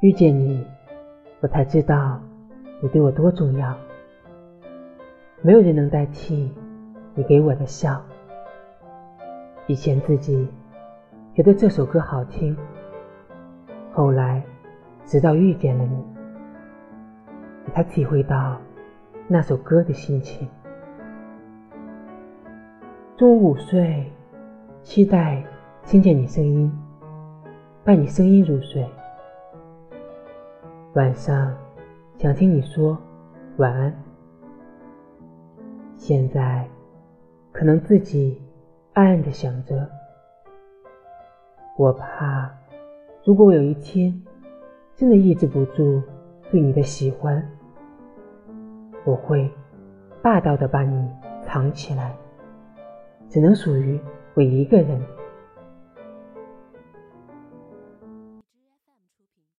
遇见你，我才知道你对我多重要。没有人能代替你给我的笑。以前自己觉得这首歌好听，后来直到遇见了你，我才体会到那首歌的心情。中午午睡，期待听见你声音，伴你声音入睡。晚上想听你说晚安。现在可能自己。暗暗的想着，我怕，如果我有一天真的抑制不住对你的喜欢，我会霸道的把你藏起来，只能属于我一个人。